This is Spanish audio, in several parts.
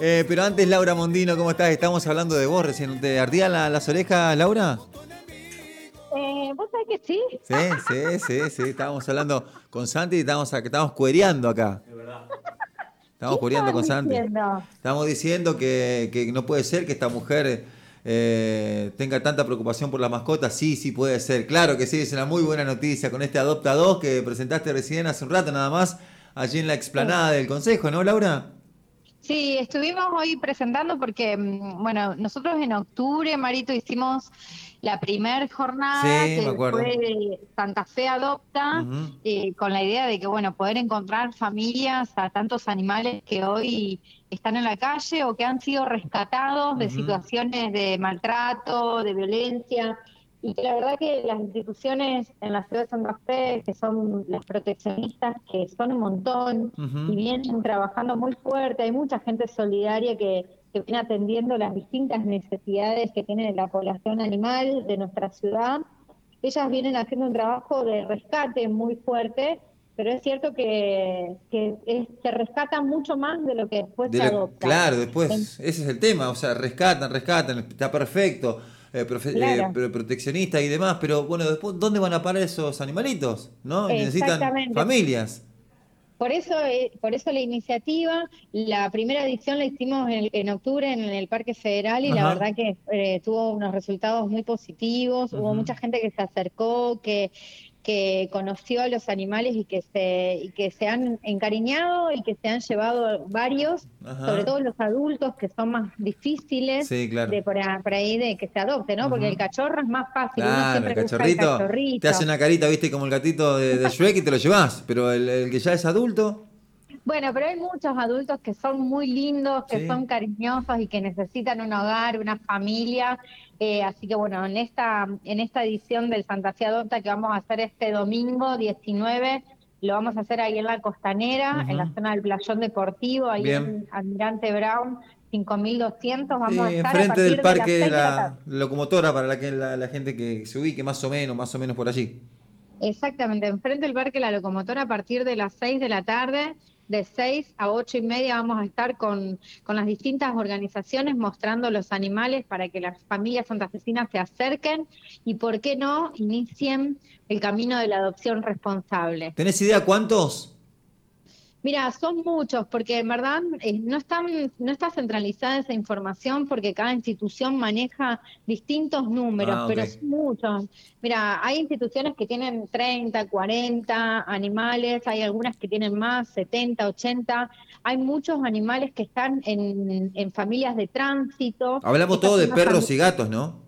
Eh, pero antes, Laura Mondino, ¿cómo estás? Estamos hablando de vos recién. ¿Te ardían las orejas, Laura? Eh, ¿Vos sabés que sí? Sí, sí, sí, sí. Estábamos hablando con Santi y estábamos, estábamos cuereando acá. De verdad. Estamos cuereando con Santi. Estamos diciendo que, que, no puede ser que esta mujer eh, tenga tanta preocupación por la mascota. Sí, sí puede ser. Claro que sí, es una muy buena noticia con este Adopta 2 que presentaste recién hace un rato nada más allí en la explanada del Consejo, ¿no, Laura? Sí, estuvimos hoy presentando porque, mm, bueno, nosotros en octubre, Marito, hicimos la primera jornada que fue Santa Fe Adopta, eh, con la idea de que, bueno, poder encontrar familias a tantos animales que hoy están en la calle o que han sido rescatados de situaciones de maltrato, de violencia y que la verdad que las instituciones en la ciudad de Santa Fe, que son las proteccionistas, que son un montón y vienen trabajando muy fuerte, hay mucha gente solidaria que, que viene atendiendo las distintas necesidades que tiene la población animal de nuestra ciudad. Ellas vienen haciendo un trabajo de rescate muy fuerte, pero es cierto que, que se rescatan mucho más de lo que después se adopta. Claro, después, ese es el tema, o sea, rescatan, rescatan, está perfecto eh, eh proteccionista y demás, pero bueno, después, ¿dónde van a parar esos animalitos? ¿No? Necesitan familias. Por eso, eh, por eso la iniciativa, la primera edición la hicimos en, octubre en el Parque Federal y la verdad que eh, tuvo unos resultados muy positivos, hubo mucha gente que se acercó, que que conoció a los animales y que se y que se han encariñado y que se han llevado varios, sobre todo los adultos que son más difíciles de por, ahí de que se adopte, ¿no? Porque el cachorro es más fácil. Claro, el cachorrito, te hace una carita, viste, como el gatito de, de Shrek y te lo llevas, pero el que ya es adulto bueno, pero hay muchos adultos que son muy lindos, que son cariñosos y que necesitan un hogar, una familia. Eh, así que bueno, en esta, en esta edición del Santa Fe Adopta que vamos a hacer este domingo 19, lo vamos a hacer ahí en la costanera, en la zona del playón deportivo, ahí en Almirante Brown, 5200 vamos a estar enfrente del parque de la, locomotora para la que la, gente que se ubique más o menos, más o menos por allí. Exactamente, enfrente del parque la locomotora a partir de las 6 de la tarde de 6 a 8 y media vamos a estar con, las distintas organizaciones mostrando los animales para que las familias santafesinas se acerquen y, ¿por qué no?, inicien el camino de la adopción responsable. ¿Tenés idea cuántos? Mira, son muchos, porque en verdad eh, no, están, no está centralizada esa información porque cada institución maneja distintos números, ah, pero son muchos. Mira, hay instituciones que tienen 30, 40 animales, hay algunas que tienen más, 70, 80. Hay muchos animales que están en, en familias de tránsito. Hablamos todo de perros y gatos, ¿no?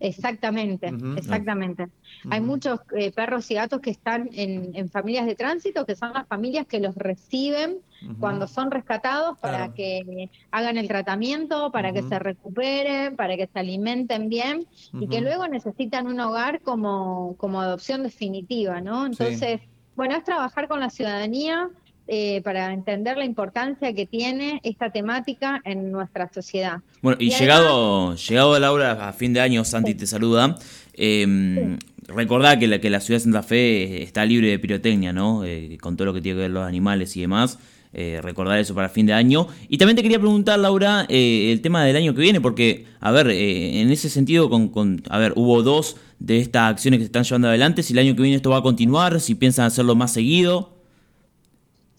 Exactamente, exactamente. Hay muchos eh, perros y gatos que están en, familias de tránsito, que son las familias que los reciben cuando son rescatados para que hagan el tratamiento, para que se recuperen, para que se alimenten bien y que luego necesitan un hogar como, como adopción definitiva, ¿no? Entonces, bueno, es trabajar con la ciudadanía, eh, para entender la importancia que tiene esta temática en nuestra sociedad. Bueno, y, llegado, llegado a Laura a fin de año, Santi te saluda. Eh, Recordá que la, que la ciudad de Santa Fe está libre de pirotecnia, ¿no? Eh, con todo lo que tiene que ver los animales y demás. Eh, recordar eso para fin de año. Y también te quería preguntar, Laura, el tema del año que viene, porque, a ver, en ese sentido, con, con, a ver, hubo dos de estas acciones que se están llevando adelante, si el año que viene esto va a continuar, si piensan hacerlo más seguido.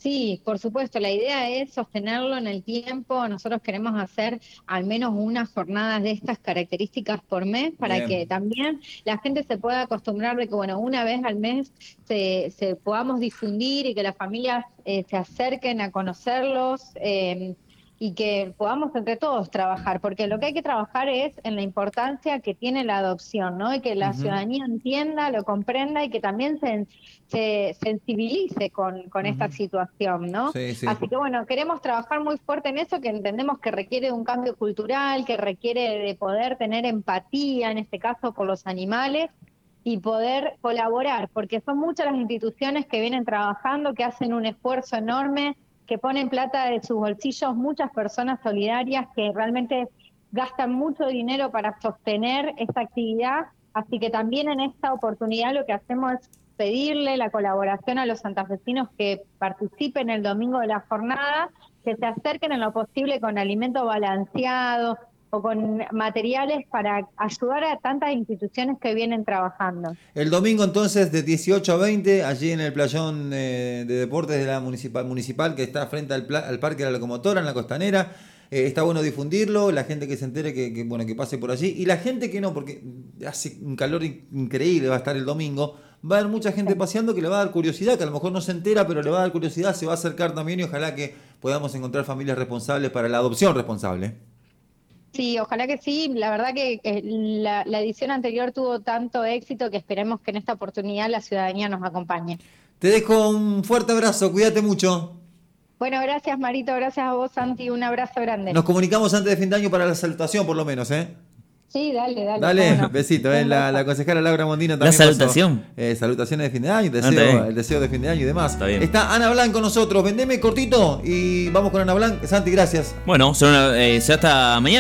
Sí, por supuesto, la idea es sostenerlo en el tiempo. Nosotros queremos hacer al menos unas jornadas de estas características por mes para que también la gente se pueda acostumbrar de que, bueno, una vez al mes se, se podamos difundir y que las familias eh, se acerquen a conocerlos. Eh, y que podamos entre todos trabajar, porque lo que hay que trabajar es en la importancia que tiene la adopción, ¿no? Y que la ciudadanía entienda, lo comprenda y que también se, se sensibilice con, con esta situación, ¿no? Así que bueno, queremos trabajar muy fuerte en eso, que entendemos que requiere un cambio cultural, que requiere de poder tener empatía, en este caso, por los animales y poder colaborar, porque son muchas las instituciones que vienen trabajando, que hacen un esfuerzo enorme que ponen plata de sus bolsillos muchas personas solidarias que realmente gastan mucho dinero para sostener esta actividad. Así que también en esta oportunidad lo que hacemos es pedirle la colaboración a los santafesinos que participen el domingo de la jornada que se acerquen en lo posible con alimentos balanceados o con materiales para ayudar a tantas instituciones que vienen trabajando. El domingo entonces de 18 a 20, allí en el playón eh, de deportes de la municipal, municipal que está frente al, al Parque de la Locomotora, en la costanera. Eh, está bueno difundirlo, la gente que se entere que, bueno, que pase por allí, y la gente que no, porque hace un calor increíble, va a estar el domingo, va a haber mucha gente paseando que le va a dar curiosidad, que a lo mejor no se entera, pero le va a dar curiosidad, se va a acercar también y ojalá que podamos encontrar familias responsables para la adopción responsable. Sí, ojalá que sí. La verdad que la, la, edición anterior tuvo tanto éxito que esperemos que en esta oportunidad la ciudadanía nos acompañe. Te dejo un fuerte abrazo, cuídate mucho. Bueno, gracias Marito, gracias a vos Santi, un abrazo grande. Nos comunicamos antes de fin de año para la salutación por lo menos, ¿eh? Sí, dale, dale. Dale, besito, ¿eh? La, la, concejala Laura Mondino también. La salutación. Eh, salutaciones de fin de año, deseo, el deseo de fin de año y demás. Está, bien. Está Ana Blanc con nosotros. Vendeme cortito y vamos con Ana Blanc. Santi, gracias. Bueno, será, eh, hasta mañana.